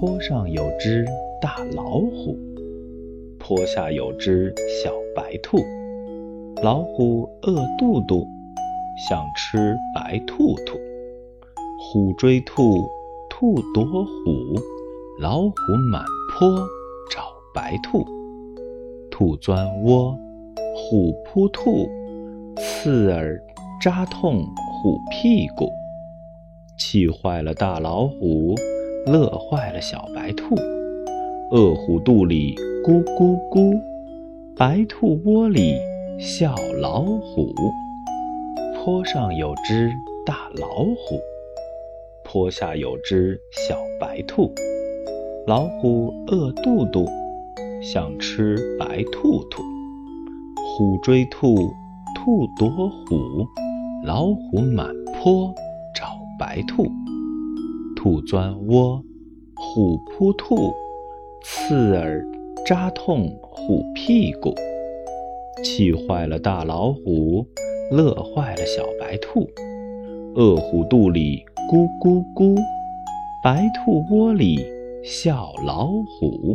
坡上有只大老虎，坡下有只小白兔。老虎饿肚肚，想吃白兔兔。虎追兔，兔躲虎，老虎满坡找白兔。兔钻窝，虎扑兔，刺耳扎痛虎屁股。气坏了大老虎，乐坏了小白兔。饿虎肚里咕咕咕，白兔窝里笑老虎。坡上有只大老虎，坡下有只小白兔。老虎饿肚肚，想吃白兔兔。虎追兔，兔躲虎，老虎满坡找。白兔，兔钻窝，虎扑兔，刺耳扎痛虎屁股。气坏了大老虎，乐坏了小白兔。饿虎肚里咕咕咕，白兔窝里笑老虎。